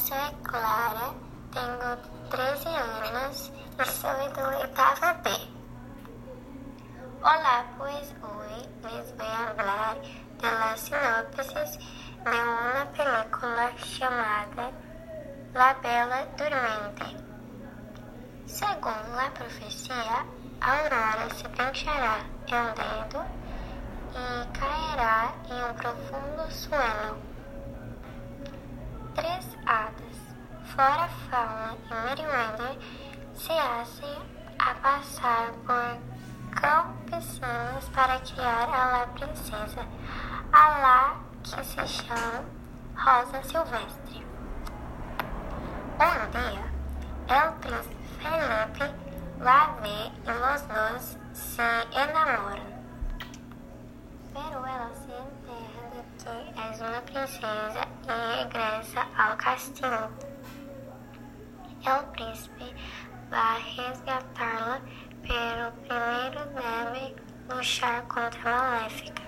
sou Clara, tenho 13 anos e sou do oitavo B. Olá, pues hoy les voy a hablar de la sinopsis de uma película chamada La Bela Durmiente. Segundo a profecia, Aurora se penteará em um dedo e cairá em um profundo sono fora Fauna e Meriwether, se hacen a passar por campesinos para criar a la princesa, a la que se chama Rosa Silvestre. Um dia, el príncipe Felipe la ve e los dos se enamoram. Pero ela se entera de que és uma princesa e regressa ao castelo. El príncipe vai resgatá-la, pero primeiro deve lutar contra a Maléfica.